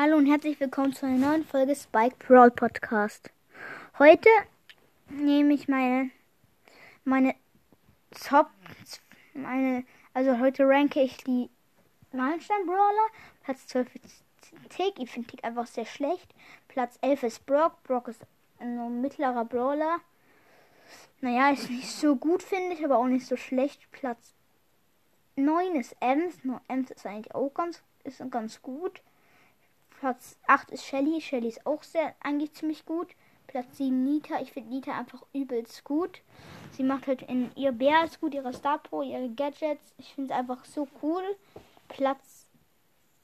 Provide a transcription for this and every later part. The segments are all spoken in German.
Hallo und herzlich willkommen zu einer neuen Folge Spike Brawl Podcast. Heute nehme ich meine meine Top meine also heute ranke ich die Meilenstein Brawler. Platz 12 ist Tick. Ich finde Tick einfach sehr schlecht. Platz 11 ist Brock. Brock ist ein mittlerer Brawler. Naja, ist nicht so gut, finde ich, aber auch nicht so schlecht. Platz 9 ist Ems. Nur Ems ist eigentlich auch ganz, ist ganz gut. Platz 8 ist Shelly. Shelly ist auch sehr, eigentlich ziemlich gut. Platz 7 Nita. Ich finde Nita einfach übelst gut. Sie macht halt in ihr Bär ist gut, ihre Star Pro, ihre Gadgets. Ich finde es einfach so cool. Platz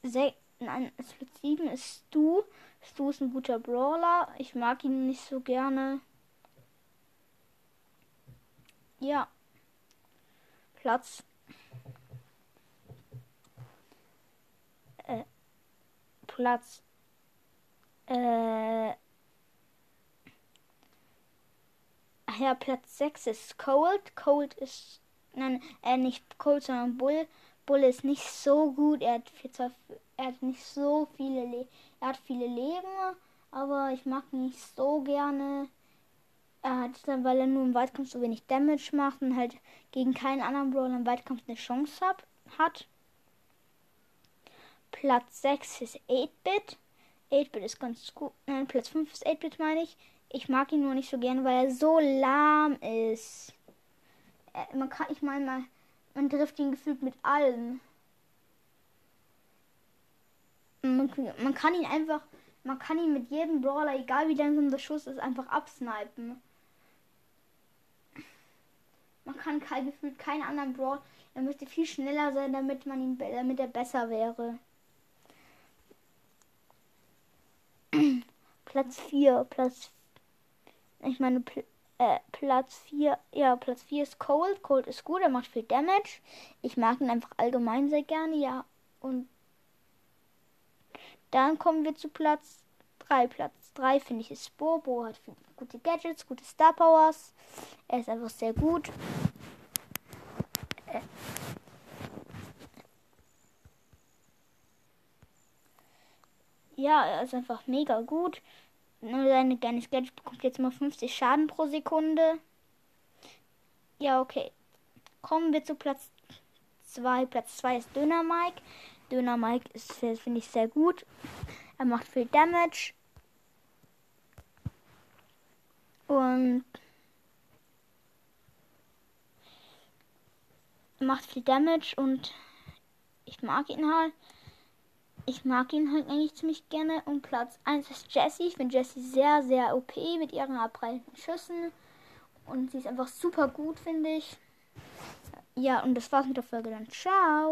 6, nein, Platz 7 ist Stu. Stu ist ein guter Brawler. Ich mag ihn nicht so gerne. Ja. Platz Platz äh, ja, Platz 6 ist Cold. Cold ist nein, äh, nicht Cold, sondern Bull. Bull ist nicht so gut. Er hat, viel, er hat nicht so viele Le er hat viele Leben, aber ich mag ihn nicht so gerne. Er hat dann, weil er nur im Weitkampf so wenig Damage macht und halt gegen keinen anderen Brawler im Weitkampf eine Chance hab, hat. Platz 6 ist 8-Bit. 8-Bit ist ganz gut. Nein, Platz 5 ist 8-Bit, meine ich. Ich mag ihn nur nicht so gerne, weil er so lahm ist. Äh, man kann, ich meine, man, man trifft ihn gefühlt mit allem. Man, man, kann ihn einfach, man kann ihn mit jedem Brawler, egal wie langsam der Schuss ist, einfach absnipen. Man kann kein, gefühlt keinen anderen Brawler. Er müsste viel schneller sein, damit man ihn, damit er besser wäre. Platz 4, Platz. Ich meine, Pl äh, Platz 4, ja, Platz 4 ist Cold. Cold ist gut, er macht viel Damage. Ich mag ihn einfach allgemein sehr gerne, ja. Und dann kommen wir zu Platz 3. Platz 3 finde ich ist Bo. Bo hat gute Gadgets, gute Star Powers. Er ist einfach sehr gut. Äh, ja, er ist einfach mega gut. Nur seine kleines Gadget bekommt jetzt mal 50 Schaden pro Sekunde. Ja, okay. Kommen wir zu Platz 2. Platz 2 ist Döner Mike. Döner Mike ist, finde ich, sehr gut. Er macht viel Damage. Und macht viel Damage und ich mag ihn halt ich mag ihn halt eigentlich ziemlich gerne. Und Platz 1 ist Jessie. Ich finde Jessie sehr, sehr OP mit ihren abprallenden Schüssen. Und sie ist einfach super gut, finde ich. Ja, und das war's mit der Folge dann. Ciao.